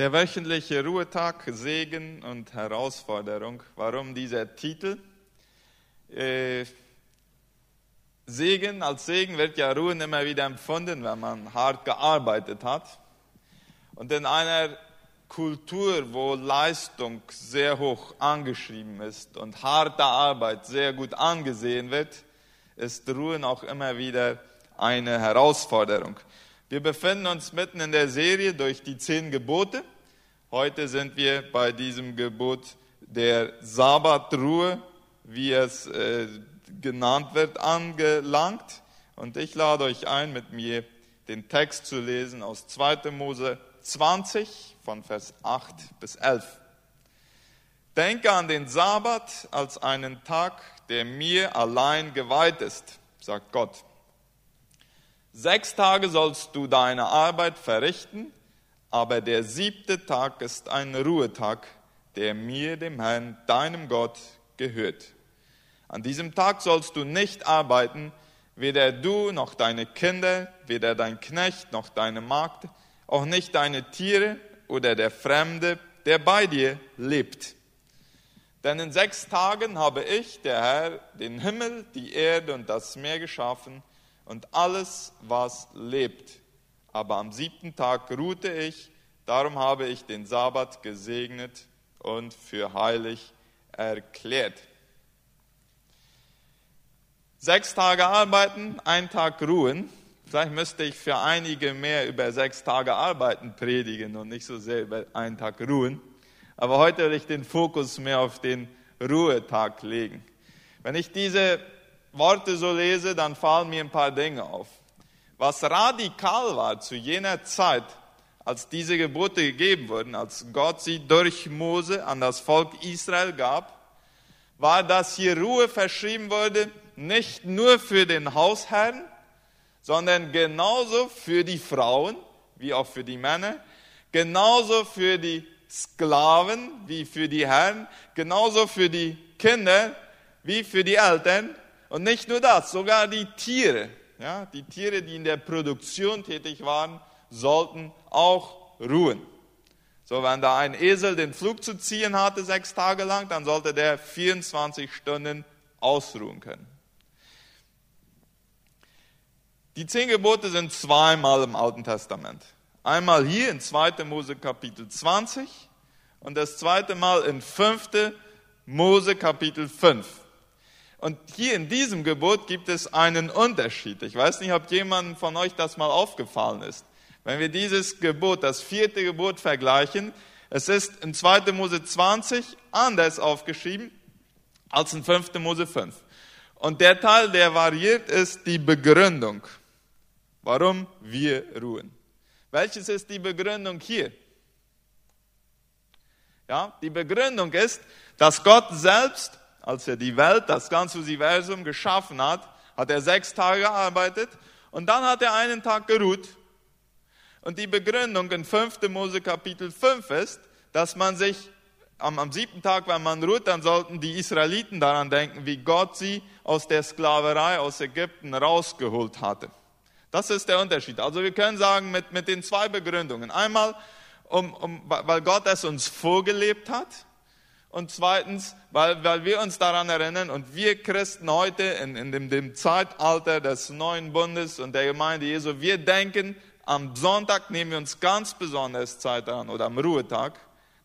Der wöchentliche Ruhetag, Segen und Herausforderung. Warum dieser Titel? Äh, Segen, als Segen wird ja Ruhen immer wieder empfunden, wenn man hart gearbeitet hat. Und in einer Kultur, wo Leistung sehr hoch angeschrieben ist und harte Arbeit sehr gut angesehen wird, ist Ruhen auch immer wieder eine Herausforderung. Wir befinden uns mitten in der Serie durch die zehn Gebote. Heute sind wir bei diesem Gebot der Sabbatruhe, wie es äh, genannt wird, angelangt. Und ich lade euch ein, mit mir den Text zu lesen aus 2. Mose 20 von Vers 8 bis 11. Denke an den Sabbat als einen Tag, der mir allein geweiht ist, sagt Gott. Sechs Tage sollst du deine Arbeit verrichten, aber der siebte Tag ist ein Ruhetag, der mir, dem Herrn, deinem Gott, gehört. An diesem Tag sollst du nicht arbeiten, weder du noch deine Kinder, weder dein Knecht noch deine Magd, auch nicht deine Tiere oder der Fremde, der bei dir lebt. Denn in sechs Tagen habe ich, der Herr, den Himmel, die Erde und das Meer geschaffen, und alles, was lebt. Aber am siebten Tag ruhte ich, darum habe ich den Sabbat gesegnet und für heilig erklärt. Sechs Tage arbeiten, ein Tag ruhen. Vielleicht müsste ich für einige mehr über sechs Tage arbeiten predigen und nicht so sehr über einen Tag ruhen. Aber heute will ich den Fokus mehr auf den Ruhetag legen. Wenn ich diese Worte so lese, dann fallen mir ein paar Dinge auf. Was radikal war zu jener Zeit, als diese Gebote gegeben wurden, als Gott sie durch Mose an das Volk Israel gab, war, dass hier Ruhe verschrieben wurde, nicht nur für den Hausherrn, sondern genauso für die Frauen wie auch für die Männer, genauso für die Sklaven wie für die Herren, genauso für die Kinder wie für die Eltern und nicht nur das, sogar die Tiere, ja, die Tiere, die in der Produktion tätig waren, sollten auch ruhen. So, wenn da ein Esel den Flug zu ziehen hatte, sechs Tage lang, dann sollte der 24 Stunden ausruhen können. Die zehn Gebote sind zweimal im Alten Testament. Einmal hier in 2. Mose Kapitel 20 und das zweite Mal in 5. Mose Kapitel 5. Und hier in diesem Gebot gibt es einen Unterschied. Ich weiß nicht, ob jemand von euch das mal aufgefallen ist. Wenn wir dieses Gebot, das vierte Gebot vergleichen, es ist in 2. Mose 20 anders aufgeschrieben als in 5. Mose 5. Und der Teil, der variiert, ist die Begründung, warum wir ruhen. Welches ist die Begründung hier? Ja, die Begründung ist, dass Gott selbst als er die Welt, das ganze Universum geschaffen hat, hat er sechs Tage gearbeitet und dann hat er einen Tag geruht. Und die Begründung in 5. Mose Kapitel 5 ist, dass man sich am, am siebten Tag, wenn man ruht, dann sollten die Israeliten daran denken, wie Gott sie aus der Sklaverei aus Ägypten rausgeholt hatte. Das ist der Unterschied. Also wir können sagen mit, mit den zwei Begründungen. Einmal, um, um, weil Gott es uns vorgelebt hat und zweitens, weil, weil wir uns daran erinnern und wir Christen heute in, in dem, dem Zeitalter des neuen Bundes und der Gemeinde Jesu, wir denken, am Sonntag nehmen wir uns ganz besonders Zeit an oder am Ruhetag.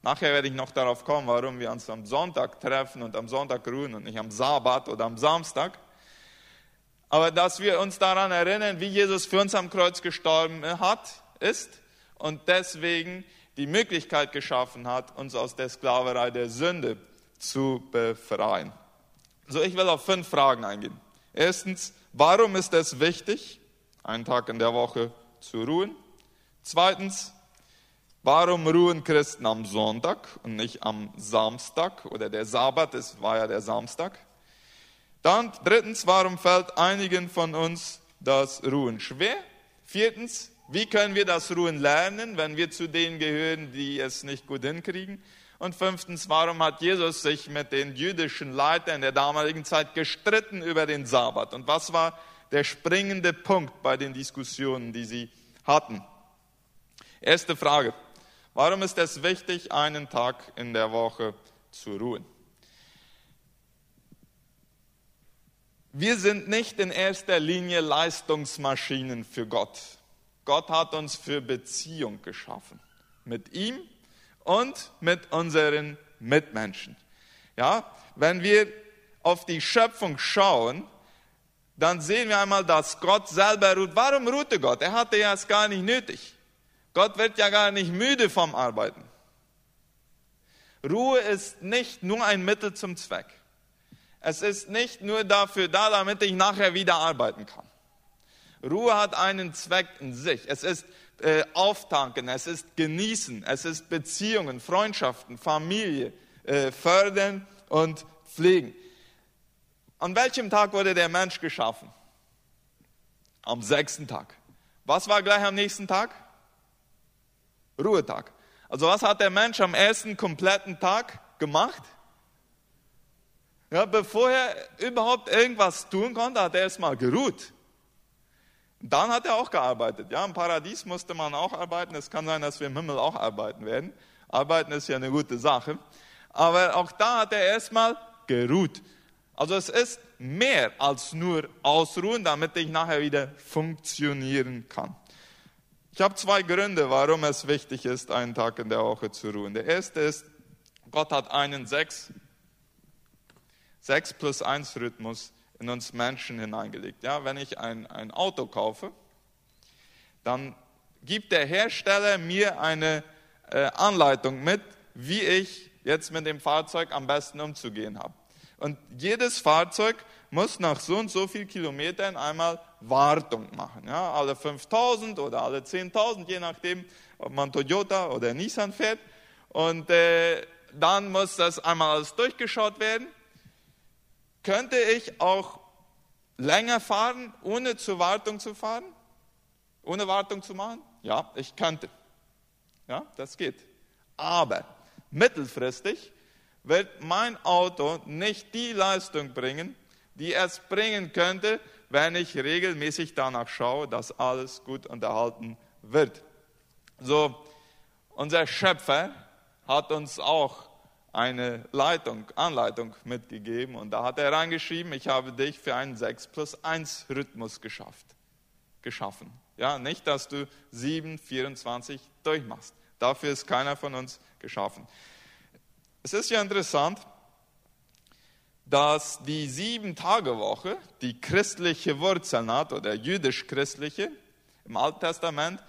Nachher werde ich noch darauf kommen, warum wir uns am Sonntag treffen und am Sonntag ruhen und nicht am Sabbat oder am Samstag. Aber dass wir uns daran erinnern, wie Jesus für uns am Kreuz gestorben hat, ist und deswegen die Möglichkeit geschaffen hat, uns aus der Sklaverei der Sünde zu befreien. So, ich will auf fünf Fragen eingehen. Erstens, warum ist es wichtig, einen Tag in der Woche zu ruhen? Zweitens, warum ruhen Christen am Sonntag und nicht am Samstag oder der Sabbat, es war ja der Samstag? Dann drittens, warum fällt einigen von uns das Ruhen schwer? Viertens, wie können wir das Ruhen lernen, wenn wir zu denen gehören, die es nicht gut hinkriegen? Und fünftens, warum hat Jesus sich mit den jüdischen Leitern der damaligen Zeit gestritten über den Sabbat? Und was war der springende Punkt bei den Diskussionen, die sie hatten? Erste Frage. Warum ist es wichtig, einen Tag in der Woche zu ruhen? Wir sind nicht in erster Linie Leistungsmaschinen für Gott. Gott hat uns für Beziehung geschaffen. Mit ihm und mit unseren Mitmenschen. Ja, wenn wir auf die Schöpfung schauen, dann sehen wir einmal, dass Gott selber ruht. Warum ruhte Gott? Er hatte ja es gar nicht nötig. Gott wird ja gar nicht müde vom Arbeiten. Ruhe ist nicht nur ein Mittel zum Zweck. Es ist nicht nur dafür da, damit ich nachher wieder arbeiten kann. Ruhe hat einen Zweck in sich. Es ist äh, Auftanken, es ist Genießen, es ist Beziehungen, Freundschaften, Familie, äh, fördern und pflegen. An welchem Tag wurde der Mensch geschaffen? Am sechsten Tag. Was war gleich am nächsten Tag? Ruhetag. Also was hat der Mensch am ersten kompletten Tag gemacht? Ja, bevor er überhaupt irgendwas tun konnte, hat er erstmal geruht. Dann hat er auch gearbeitet. Ja, im Paradies musste man auch arbeiten. Es kann sein, dass wir im Himmel auch arbeiten werden. Arbeiten ist ja eine gute Sache. Aber auch da hat er erstmal geruht. Also es ist mehr als nur ausruhen, damit ich nachher wieder funktionieren kann. Ich habe zwei Gründe, warum es wichtig ist, einen Tag in der Woche zu ruhen. Der erste ist, Gott hat einen sechs, sechs plus eins Rhythmus in uns Menschen hineingelegt. Ja, wenn ich ein, ein Auto kaufe, dann gibt der Hersteller mir eine äh, Anleitung mit, wie ich jetzt mit dem Fahrzeug am besten umzugehen habe. Und jedes Fahrzeug muss nach so und so vielen Kilometern einmal Wartung machen. Ja, alle 5000 oder alle 10.000, je nachdem, ob man Toyota oder Nissan fährt. Und äh, dann muss das einmal alles durchgeschaut werden. Könnte ich auch länger fahren, ohne zur Wartung zu fahren? Ohne Wartung zu machen? Ja, ich könnte. Ja, das geht. Aber mittelfristig wird mein Auto nicht die Leistung bringen, die es bringen könnte, wenn ich regelmäßig danach schaue, dass alles gut unterhalten wird. So, unser Schöpfer hat uns auch eine Leitung, Anleitung mitgegeben und da hat er reingeschrieben, ich habe dich für einen 6 plus 1 Rhythmus geschafft, geschaffen. Ja, nicht, dass du 7, 24 durchmachst. Dafür ist keiner von uns geschaffen. Es ist ja interessant, dass die Sieben-Tage-Woche, die christliche Wurzeln hat oder jüdisch-christliche im Alten Testament,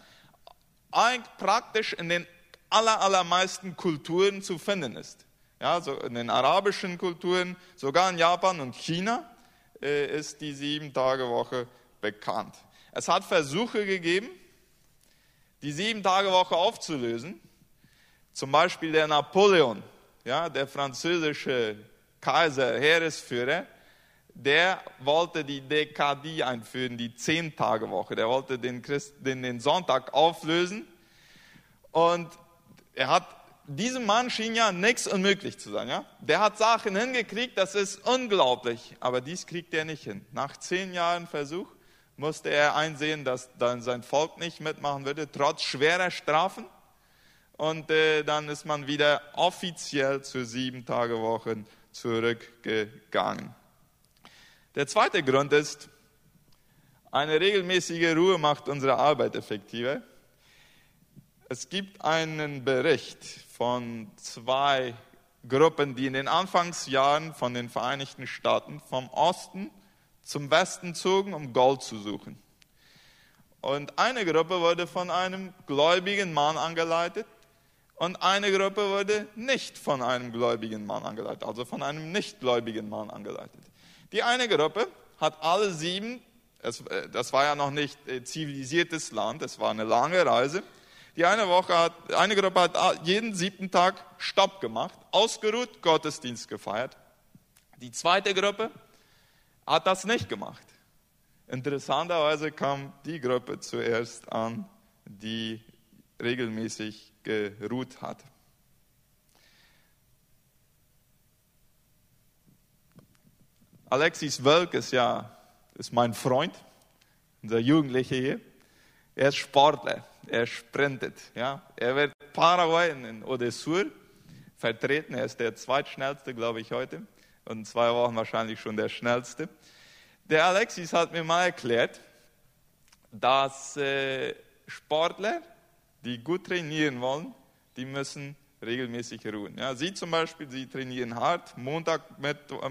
praktisch in den aller, allermeisten Kulturen zu finden ist. Ja, so in den arabischen Kulturen, sogar in Japan und China äh, ist die Sieben-Tage-Woche bekannt. Es hat Versuche gegeben, die Sieben-Tage-Woche aufzulösen. Zum Beispiel der Napoleon ja, der französische Kaiser, Heeresführer, der wollte die Dekadie einführen, die Zehn-Tage-Woche. Der wollte den, Christ, den, den Sonntag auflösen. Und er hat, diesem Mann schien ja nichts unmöglich zu sein. Ja? Der hat Sachen hingekriegt, das ist unglaublich. Aber dies kriegt er nicht hin. Nach zehn Jahren Versuch musste er einsehen, dass dann sein Volk nicht mitmachen würde, trotz schwerer Strafen und äh, dann ist man wieder offiziell zu sieben Tage Wochen zurückgegangen. Der zweite Grund ist, eine regelmäßige Ruhe macht unsere Arbeit effektiver. Es gibt einen Bericht von zwei Gruppen, die in den Anfangsjahren von den Vereinigten Staaten vom Osten zum Westen zogen, um Gold zu suchen. Und eine Gruppe wurde von einem gläubigen Mann angeleitet, und eine Gruppe wurde nicht von einem gläubigen Mann angeleitet, also von einem nichtgläubigen Mann angeleitet. Die eine Gruppe hat alle sieben, äh, das war ja noch nicht äh, zivilisiertes Land, es war eine lange Reise. Die eine, Woche hat, eine Gruppe hat jeden siebten Tag Stopp gemacht, ausgeruht, Gottesdienst gefeiert. Die zweite Gruppe hat das nicht gemacht. Interessanterweise kam die Gruppe zuerst an, die regelmäßig geruht hat. Alexis Wölk ist ja ist mein Freund, unser Jugendlicher hier. Er ist Sportler, er sprintet. Ja? Er wird Paraguay in Odessur vertreten. Er ist der zweitschnellste, glaube ich, heute. Und in zwei Wochen wahrscheinlich schon der schnellste. Der Alexis hat mir mal erklärt, dass äh, Sportler, die gut trainieren wollen, die müssen regelmäßig ruhen. Ja, Sie zum Beispiel, Sie trainieren hart, Montag,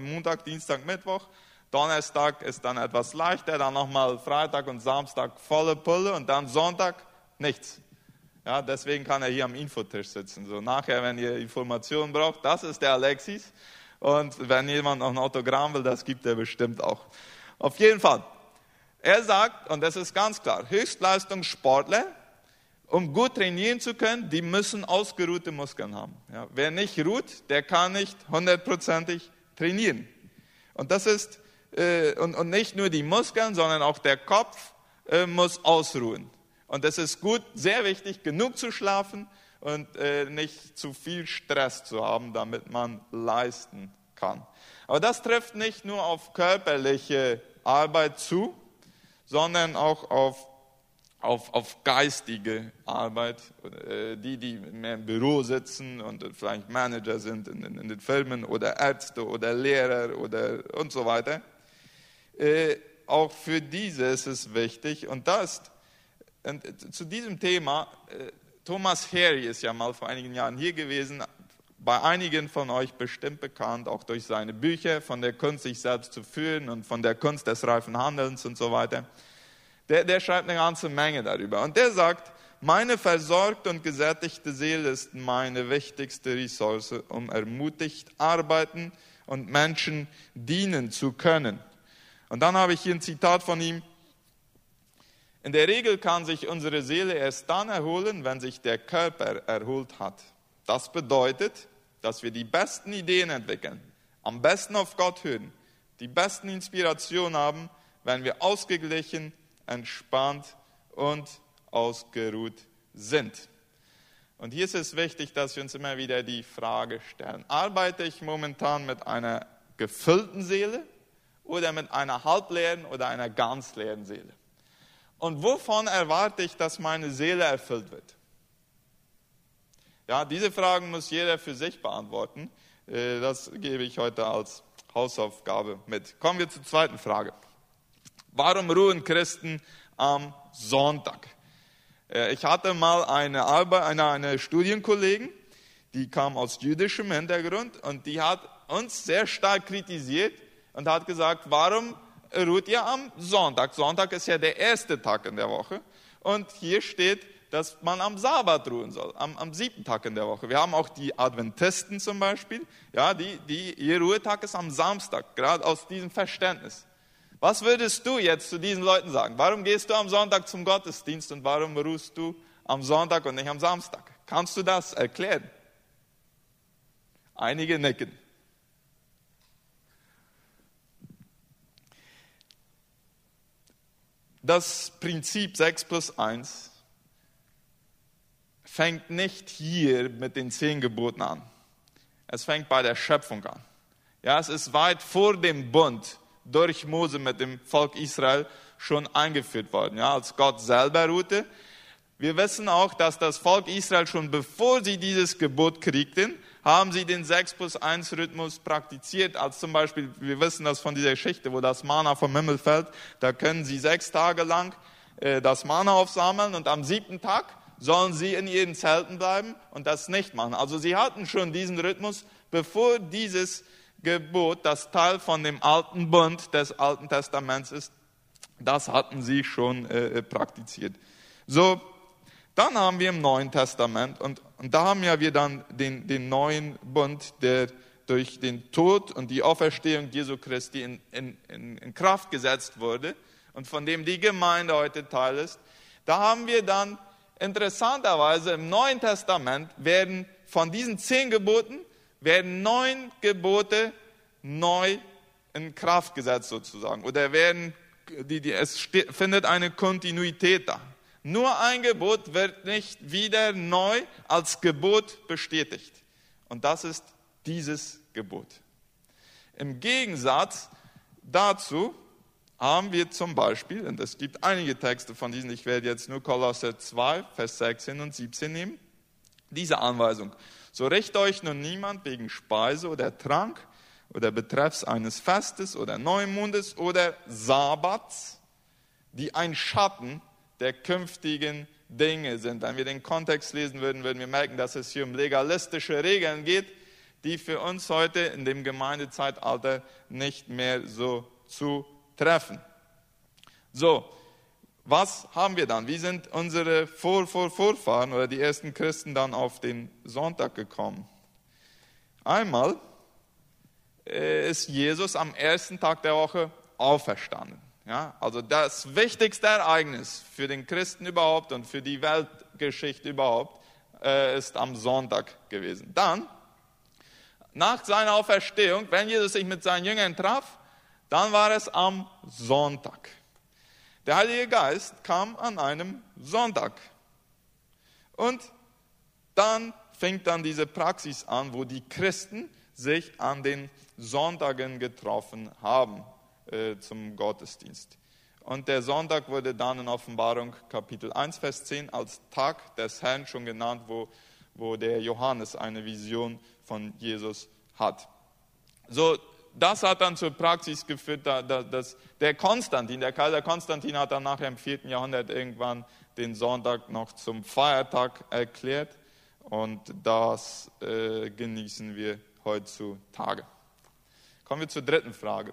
Montag, Dienstag, Mittwoch. Donnerstag ist dann etwas leichter, dann nochmal Freitag und Samstag volle Pulle und dann Sonntag nichts. Ja, deswegen kann er hier am Infotisch sitzen. So nachher, wenn ihr Informationen braucht, das ist der Alexis. Und wenn jemand noch ein Autogramm will, das gibt er bestimmt auch. Auf jeden Fall. Er sagt, und das ist ganz klar, Höchstleistungssportler, um gut trainieren zu können, die müssen ausgeruhte Muskeln haben. Ja, wer nicht ruht, der kann nicht hundertprozentig trainieren. Und das ist, äh, und, und nicht nur die Muskeln, sondern auch der Kopf äh, muss ausruhen. Und es ist gut, sehr wichtig, genug zu schlafen und äh, nicht zu viel Stress zu haben, damit man leisten kann. Aber das trifft nicht nur auf körperliche Arbeit zu, sondern auch auf, auf, auf geistige Arbeit. Äh, die, die mehr im Büro sitzen und vielleicht Manager sind in, in, in den Firmen oder Ärzte oder Lehrer oder und so weiter. Äh, auch für diese ist es wichtig und das und äh, zu diesem Thema, äh, Thomas Harry ist ja mal vor einigen Jahren hier gewesen, bei einigen von euch bestimmt bekannt, auch durch seine Bücher von der Kunst, sich selbst zu führen und von der Kunst des reifen Handelns und so weiter. Der, der schreibt eine ganze Menge darüber. Und der sagt, meine versorgte und gesättigte Seele ist meine wichtigste Ressource, um ermutigt arbeiten und Menschen dienen zu können. Und dann habe ich hier ein Zitat von ihm. In der Regel kann sich unsere Seele erst dann erholen, wenn sich der Körper erholt hat. Das bedeutet, dass wir die besten Ideen entwickeln, am besten auf Gott hören, die besten Inspirationen haben, wenn wir ausgeglichen, entspannt und ausgeruht sind. Und hier ist es wichtig, dass wir uns immer wieder die Frage stellen, arbeite ich momentan mit einer gefüllten Seele oder mit einer halbleeren oder einer ganz leeren Seele? Und wovon erwarte ich, dass meine Seele erfüllt wird? Ja, diese Fragen muss jeder für sich beantworten. Äh, das gebe ich heute als Hausaufgabe mit. Kommen wir zur zweiten Frage. Warum ruhen Christen am Sonntag? Äh, ich hatte mal eine, Arbeit, eine, eine Studienkollegin, die kam aus jüdischem Hintergrund und die hat uns sehr stark kritisiert und hat gesagt, warum ruht ihr am Sonntag. Sonntag ist ja der erste Tag in der Woche. Und hier steht, dass man am Sabbat ruhen soll, am, am siebten Tag in der Woche. Wir haben auch die Adventisten zum Beispiel, ja, die, die, ihr Ruhetag ist am Samstag, gerade aus diesem Verständnis. Was würdest du jetzt zu diesen Leuten sagen? Warum gehst du am Sonntag zum Gottesdienst und warum ruhst du am Sonntag und nicht am Samstag? Kannst du das erklären? Einige nicken. Das Prinzip 6 plus 1 fängt nicht hier mit den zehn Geboten an. Es fängt bei der Schöpfung an. Ja, es ist weit vor dem Bund durch Mose mit dem Volk Israel schon eingeführt worden, ja, als Gott selber ruhte. Wir wissen auch, dass das Volk Israel schon bevor sie dieses Gebot kriegten, haben sie den 6 plus 1 Rhythmus praktiziert, als zum Beispiel, wir wissen das von dieser Geschichte, wo das Mana vom Himmel fällt, da können sie sechs Tage lang äh, das Mana aufsammeln und am siebten Tag sollen sie in ihren Zelten bleiben und das nicht machen. Also sie hatten schon diesen Rhythmus, bevor dieses Gebot, das Teil von dem alten Bund des Alten Testaments ist, das hatten sie schon äh, praktiziert. So, dann haben wir im Neuen Testament, und, und da haben ja wir dann den, den neuen Bund, der durch den Tod und die Auferstehung Jesu Christi in, in, in Kraft gesetzt wurde und von dem die Gemeinde heute Teil ist. Da haben wir dann interessanterweise im Neuen Testament werden von diesen zehn Geboten werden neun Gebote neu in Kraft gesetzt sozusagen oder werden die, die, es findet eine Kontinuität da. Nur ein Gebot wird nicht wieder neu als Gebot bestätigt. Und das ist dieses Gebot. Im Gegensatz dazu haben wir zum Beispiel, und es gibt einige Texte von diesen, ich werde jetzt nur Kolosser 2, Vers 16 und 17 nehmen, Diese Anweisung. So richt euch nun niemand wegen Speise oder Trank oder betreffs eines Festes oder Neumondes oder Sabbats, die ein Schatten der künftigen Dinge sind. Wenn wir den Kontext lesen würden, würden wir merken, dass es hier um legalistische Regeln geht, die für uns heute in dem Gemeindezeitalter nicht mehr so zu treffen. So, was haben wir dann? Wie sind unsere Vor -Vor Vorfahren oder die ersten Christen dann auf den Sonntag gekommen? Einmal äh, ist Jesus am ersten Tag der Woche auferstanden. Ja, also das wichtigste Ereignis für den Christen überhaupt und für die Weltgeschichte überhaupt äh, ist am Sonntag gewesen. Dann, nach seiner Auferstehung, wenn Jesus sich mit seinen Jüngern traf, dann war es am Sonntag. Der Heilige Geist kam an einem Sonntag. Und dann fing dann diese Praxis an, wo die Christen sich an den Sonntagen getroffen haben äh, zum Gottesdienst. Und der Sonntag wurde dann in Offenbarung Kapitel 1, Vers 10 als Tag des Herrn schon genannt, wo, wo der Johannes eine Vision von Jesus hat. So, das hat dann zur Praxis geführt, dass der Konstantin, der Kaiser Konstantin hat dann nachher im 4. Jahrhundert irgendwann den Sonntag noch zum Feiertag erklärt und das äh, genießen wir heutzutage. Kommen wir zur dritten Frage.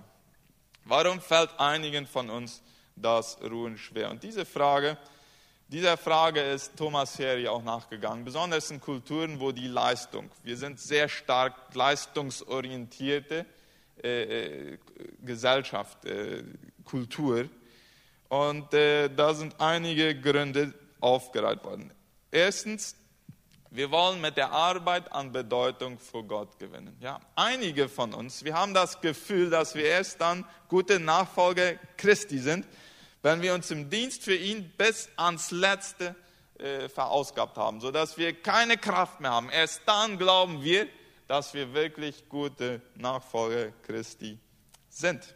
Warum fällt einigen von uns das Ruhen schwer? Und diese Frage, dieser Frage ist Thomas Ferry auch nachgegangen, besonders in Kulturen, wo die Leistung, wir sind sehr stark leistungsorientierte äh, äh, Gesellschaft, äh, Kultur. Und äh, da sind einige Gründe aufgereiht worden. Erstens, wir wollen mit der Arbeit an Bedeutung vor Gott gewinnen. Ja, einige von uns, wir haben das Gefühl, dass wir erst dann gute Nachfolger Christi sind, wenn wir uns im Dienst für ihn bis ans Letzte äh, verausgabt haben, sodass wir keine Kraft mehr haben. Erst dann glauben wir, dass wir wirklich gute Nachfolger Christi sind.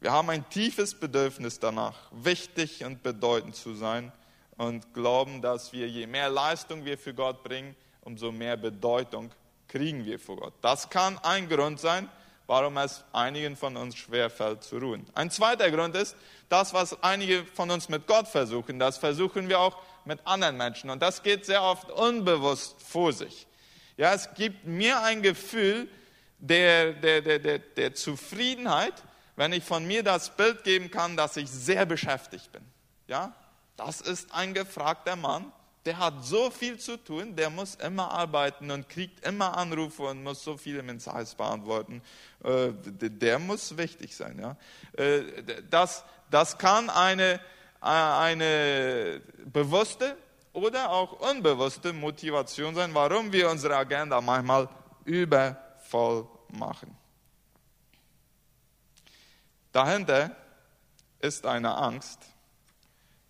Wir haben ein tiefes Bedürfnis danach, wichtig und bedeutend zu sein und glauben, dass wir, je mehr Leistung wir für Gott bringen, umso mehr Bedeutung kriegen wir vor Gott. Das kann ein Grund sein, warum es einigen von uns schwerfällt zu ruhen. Ein zweiter Grund ist, das, was einige von uns mit Gott versuchen, das versuchen wir auch mit anderen Menschen. Und das geht sehr oft unbewusst vor sich. Ja, es gibt mir ein Gefühl der, der, der, der, der Zufriedenheit, wenn ich von mir das Bild geben kann, dass ich sehr beschäftigt bin. Ja, das ist ein gefragter Mann, der hat so viel zu tun, der muss immer arbeiten und kriegt immer Anrufe und muss so viele Mensages beantworten. Äh, der muss wichtig sein. Ja? Äh, das, das kann eine, äh, eine bewusste oder auch unbewusste Motivation sein, warum wir unsere Agenda manchmal übervoll machen. Dahinter ist eine Angst,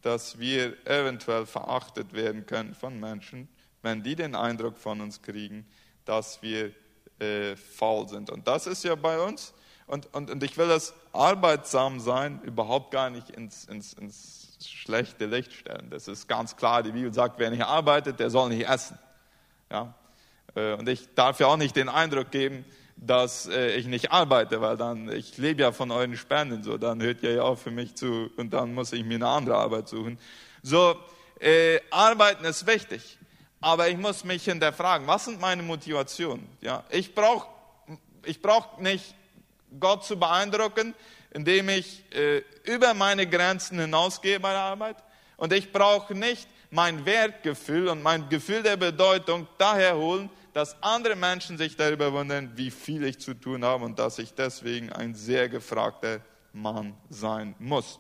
dass wir eventuell verachtet werden können von Menschen, wenn die den Eindruck von uns kriegen, dass wir äh, faul sind. Und das ist ja bei uns. Und, und, und ich will das arbeitsam sein überhaupt gar nicht ins, ins, ins schlechte Licht stellen. Das ist ganz klar. Die Bibel sagt, wer nicht arbeitet, der soll nicht essen. Ja? Äh, und ich darf ja auch nicht den Eindruck geben, dass äh, ich nicht arbeite, weil dann, ich lebe ja von euren Spenden, so, dann hört ihr ja auch für mich zu und dann muss ich mir eine andere Arbeit suchen. So, äh, arbeiten ist wichtig, aber ich muss mich hinterfragen, was sind meine Motivationen? Ja, ich brauche ich brauch nicht Gott zu beeindrucken, indem ich äh, über meine Grenzen hinausgehe bei der Arbeit. Und ich brauche nicht mein Wertgefühl und mein Gefühl der Bedeutung daher holen, dass andere Menschen sich darüber wundern, wie viel ich zu tun habe und dass ich deswegen ein sehr gefragter Mann sein muss.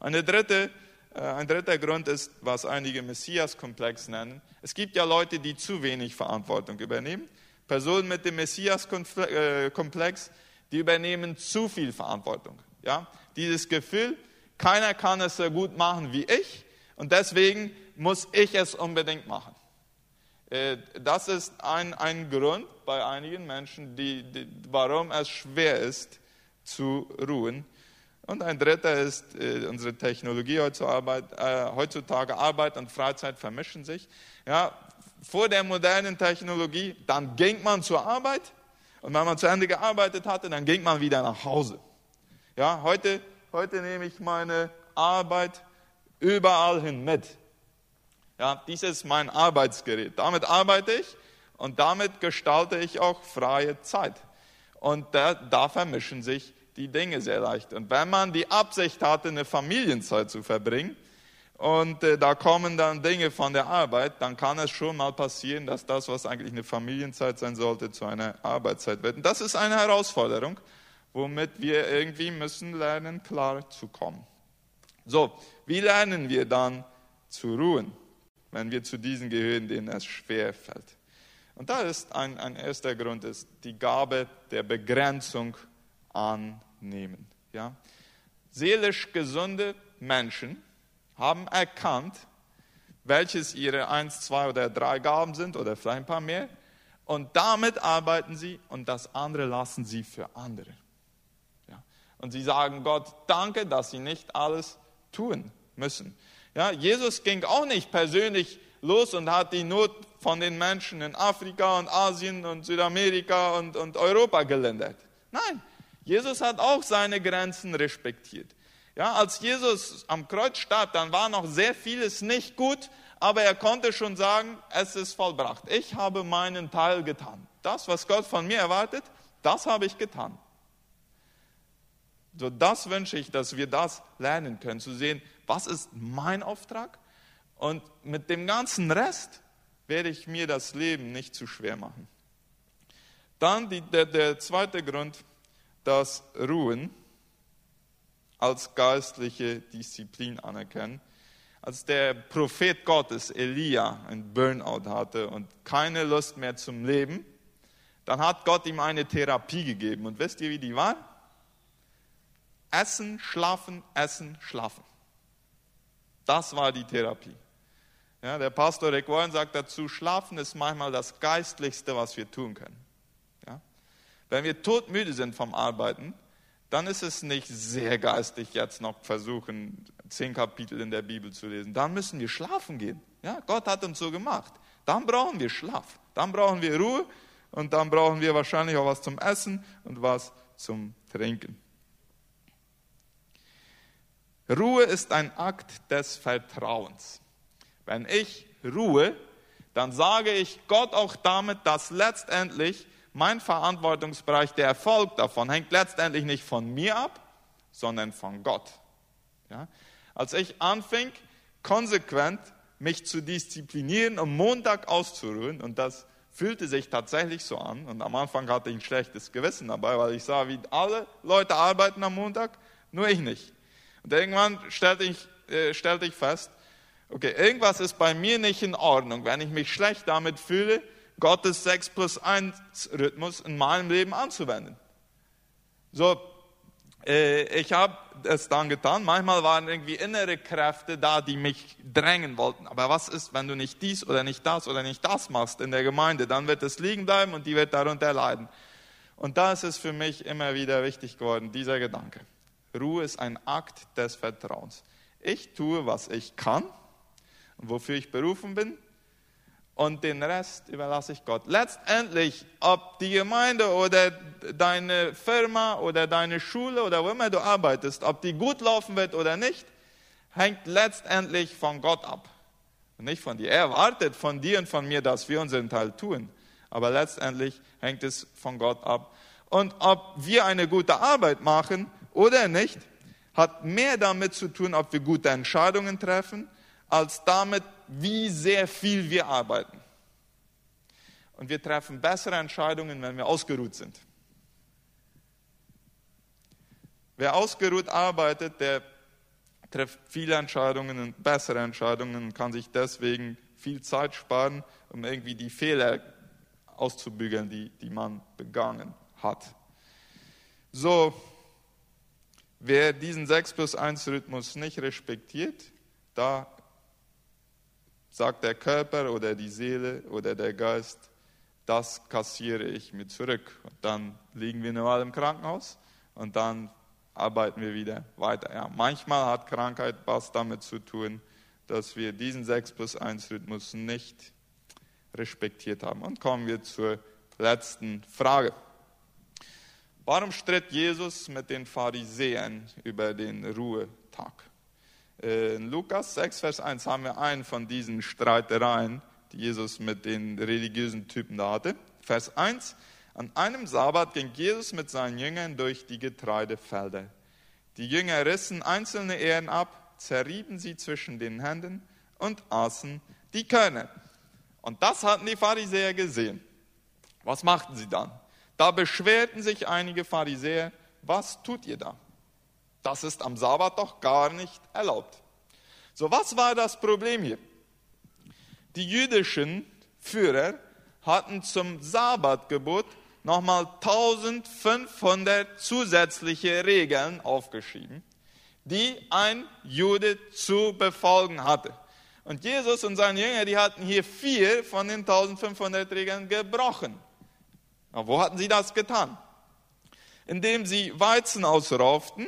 Eine dritte, äh, ein dritter Grund ist, was einige Messias-Komplex nennen. Es gibt ja Leute, die zu wenig Verantwortung übernehmen. Personen mit dem Messias-Komplex die übernehmen zu viel Verantwortung. Ja? Dieses Gefühl, keiner kann es so gut machen wie ich und deswegen muss ich es unbedingt machen. Äh, das ist ein, ein Grund bei einigen Menschen, die, die, warum es schwer ist zu ruhen. Und ein dritter ist äh, unsere Technologie heutzutage, äh, heutzutage Arbeit und Freizeit vermischen sich. Ja, vor der modernen Technologie, dann ging man zur Arbeit und wenn man zu Ende gearbeitet hatte, dann ging man wieder nach Hause. Ja, heute, heute nehme ich meine Arbeit überall hin mit. Ja, dies ist mein Arbeitsgerät. Damit arbeite ich und damit gestalte ich auch freie Zeit. Und da, da vermischen sich die Dinge sehr leicht. Und wenn man die Absicht hatte, eine Familienzeit zu verbringen, und äh, da kommen dann Dinge von der Arbeit, dann kann es schon mal passieren, dass das, was eigentlich eine Familienzeit sein sollte, zu einer Arbeitszeit wird. Und das ist eine Herausforderung, womit wir irgendwie müssen lernen, klar zu kommen. So, wie lernen wir dann zu ruhen, wenn wir zu diesen gehören, denen es schwer fällt? Und da ist ein, ein erster Grund, ist die Gabe der Begrenzung annehmen. Ja? Seelisch gesunde Menschen haben erkannt, welches ihre eins, zwei oder drei Gaben sind oder vielleicht ein paar mehr. Und damit arbeiten sie und das andere lassen sie für andere. Ja. Und sie sagen Gott, danke, dass sie nicht alles tun müssen. Ja, Jesus ging auch nicht persönlich los und hat die Not von den Menschen in Afrika und Asien und Südamerika und, und Europa gelindert. Nein, Jesus hat auch seine Grenzen respektiert. Ja, als Jesus am Kreuz starb, dann war noch sehr vieles nicht gut, aber er konnte schon sagen, es ist vollbracht. Ich habe meinen Teil getan. Das, was Gott von mir erwartet, das habe ich getan. So, das wünsche ich, dass wir das lernen können, zu sehen, was ist mein Auftrag und mit dem ganzen Rest werde ich mir das Leben nicht zu schwer machen. Dann die, der, der zweite Grund, das Ruhen als geistliche Disziplin anerkennen. Als der Prophet Gottes Elia ein Burnout hatte und keine Lust mehr zum Leben, dann hat Gott ihm eine Therapie gegeben. Und wisst ihr, wie die war? Essen, schlafen, essen, schlafen. Das war die Therapie. Ja, der Pastor Rick Warren sagt dazu, schlafen ist manchmal das Geistlichste, was wir tun können. Ja? Wenn wir todmüde sind vom Arbeiten, dann ist es nicht sehr geistig, jetzt noch versuchen, zehn Kapitel in der Bibel zu lesen. Dann müssen wir schlafen gehen. Ja, Gott hat uns so gemacht. Dann brauchen wir Schlaf. Dann brauchen wir Ruhe und dann brauchen wir wahrscheinlich auch was zum Essen und was zum Trinken. Ruhe ist ein Akt des Vertrauens. Wenn ich ruhe, dann sage ich Gott auch damit, dass letztendlich mein Verantwortungsbereich, der Erfolg davon hängt letztendlich nicht von mir ab, sondern von Gott. Ja? Als ich anfing, konsequent mich zu disziplinieren, um Montag auszuruhen, und das fühlte sich tatsächlich so an, und am Anfang hatte ich ein schlechtes Gewissen dabei, weil ich sah, wie alle Leute arbeiten am Montag, nur ich nicht. Und irgendwann stellte ich, äh, stellte ich fest, okay, irgendwas ist bei mir nicht in Ordnung. Wenn ich mich schlecht damit fühle, Gottes 6 plus 1 Rhythmus in meinem Leben anzuwenden. So, äh, ich habe es dann getan. Manchmal waren irgendwie innere Kräfte da, die mich drängen wollten. Aber was ist, wenn du nicht dies oder nicht das oder nicht das machst in der Gemeinde? Dann wird es liegen bleiben und die wird darunter leiden. Und da ist es für mich immer wieder wichtig geworden, dieser Gedanke. Ruhe ist ein Akt des Vertrauens. Ich tue, was ich kann und wofür ich berufen bin und den Rest überlasse ich Gott. Letztendlich, ob die Gemeinde oder deine Firma oder deine Schule oder wo immer du arbeitest, ob die gut laufen wird oder nicht, hängt letztendlich von Gott ab. Und nicht von dir. Er erwartet von dir und von mir, dass wir unseren Teil tun. Aber letztendlich hängt es von Gott ab. Und ob wir eine gute Arbeit machen oder nicht, hat mehr damit zu tun, ob wir gute Entscheidungen treffen, als damit, wie sehr viel wir arbeiten. Und wir treffen bessere Entscheidungen, wenn wir ausgeruht sind. Wer ausgeruht arbeitet, der trifft viele Entscheidungen und bessere Entscheidungen und kann sich deswegen viel Zeit sparen, um irgendwie die Fehler auszubügeln, die, die man begangen hat. So, wer diesen 6 plus 1 Rhythmus nicht respektiert, da sagt der Körper oder die Seele oder der Geist, das kassiere ich mir zurück. Und dann liegen wir normal im Krankenhaus und dann arbeiten wir wieder weiter. Ja, manchmal hat Krankheit was damit zu tun, dass wir diesen 6 plus 1 Rhythmus nicht respektiert haben. Und kommen wir zur letzten Frage. Warum stritt Jesus mit den Pharisäern über den Ruhetag? In Lukas 6, Vers 1 haben wir einen von diesen Streitereien, die Jesus mit den religiösen Typen da hatte. Vers 1. An einem Sabbat ging Jesus mit seinen Jüngern durch die Getreidefelder. Die Jünger rissen einzelne Ähren ab, zerrieben sie zwischen den Händen und aßen die Körner. Und das hatten die Pharisäer gesehen. Was machten sie dann? Da beschwerten sich einige Pharisäer, was tut ihr da? Das ist am Sabbat doch gar nicht erlaubt. So, was war das Problem hier? Die jüdischen Führer hatten zum Sabbatgebot nochmal 1500 zusätzliche Regeln aufgeschrieben, die ein Jude zu befolgen hatte. Und Jesus und seine Jünger, die hatten hier vier von den 1500 Regeln gebrochen. Aber wo hatten sie das getan? Indem sie Weizen ausrauften,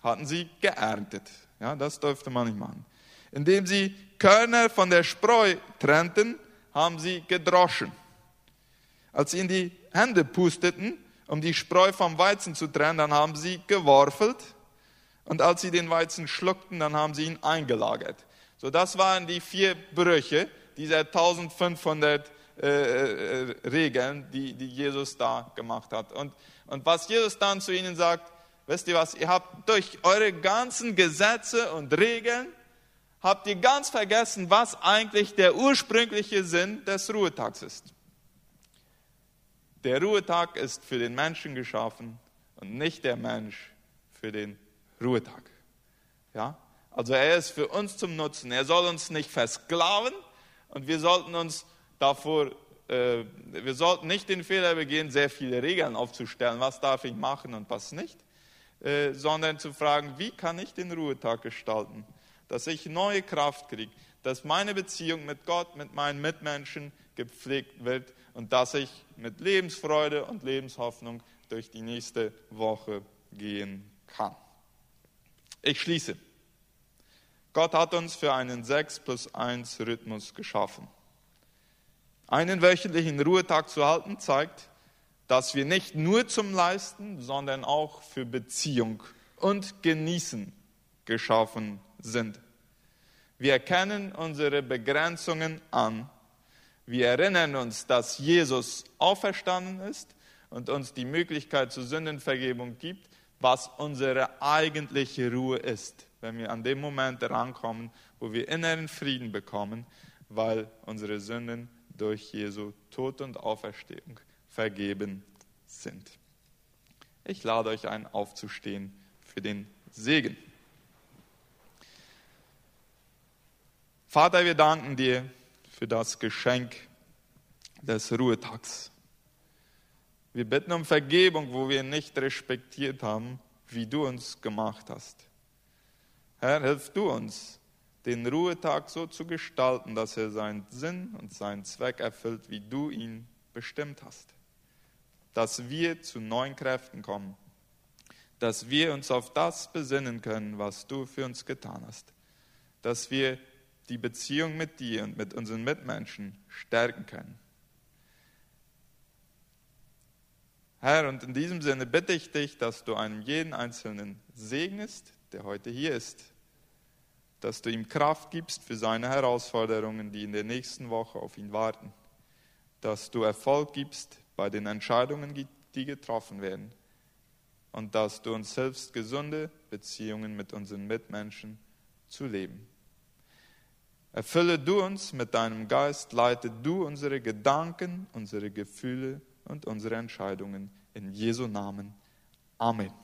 hatten sie geerntet. Ja, das durfte man nicht machen. Indem sie Körner von der Spreu trennten, haben sie gedroschen. Als sie in die Hände pusteten, um die Spreu vom Weizen zu trennen, dann haben sie geworfelt. Und als sie den Weizen schluckten, dann haben sie ihn eingelagert. So, das waren die vier Brüche dieser 1500 äh, äh, Regeln, die, die Jesus da gemacht hat. Und, und was Jesus dann zu ihnen sagt, wisst ihr was, ihr habt durch eure ganzen Gesetze und Regeln, habt ihr ganz vergessen, was eigentlich der ursprüngliche Sinn des Ruhetags ist. Der Ruhetag ist für den Menschen geschaffen und nicht der Mensch für den Ruhetag. Ja? Also er ist für uns zum Nutzen. Er soll uns nicht versklaven und wir sollten uns davor, äh, wir sollten nicht den Fehler begehen, sehr viele Regeln aufzustellen, was darf ich machen und was nicht, äh, sondern zu fragen, wie kann ich den Ruhetag gestalten, dass ich neue Kraft kriege, dass meine Beziehung mit Gott, mit meinen Mitmenschen gepflegt wird und dass ich mit Lebensfreude und Lebenshoffnung durch die nächste Woche gehen kann. Ich schließe. Gott hat uns für einen 6 plus 1 Rhythmus geschaffen. Einen wöchentlichen Ruhetag zu halten zeigt, dass wir nicht nur zum Leisten, sondern auch für Beziehung und Genießen geschaffen sind. Wir erkennen unsere Begrenzungen an. Wir erinnern uns, dass Jesus auferstanden ist und uns die Möglichkeit zur Sündenvergebung gibt, was unsere eigentliche Ruhe ist wenn wir an dem Moment rankommen, wo wir inneren Frieden bekommen, weil unsere Sünden durch Jesu Tod und Auferstehung vergeben sind. Ich lade euch ein, aufzustehen für den Segen. Vater, wir danken dir für das Geschenk des Ruhetags. Wir bitten um Vergebung, wo wir nicht respektiert haben, wie du uns gemacht hast. Herr, hilf du uns, den Ruhetag so zu gestalten, dass er seinen Sinn und seinen Zweck erfüllt, wie du ihn bestimmt hast. Dass wir zu neuen Kräften kommen. Dass wir uns auf das besinnen können, was du für uns getan hast. Dass wir die Beziehung mit dir und mit unseren Mitmenschen stärken können. Herr, und in diesem Sinne bitte ich dich, dass du einem jeden Einzelnen segnest, der heute hier ist dass du ihm Kraft gibst für seine Herausforderungen, die in der nächsten Woche auf ihn warten, dass du Erfolg gibst bei den Entscheidungen, die getroffen werden und dass du uns hilfst, gesunde Beziehungen mit unseren Mitmenschen zu leben. Erfülle du uns mit deinem Geist, leite du unsere Gedanken, unsere Gefühle und unsere Entscheidungen in Jesu Namen. Amen.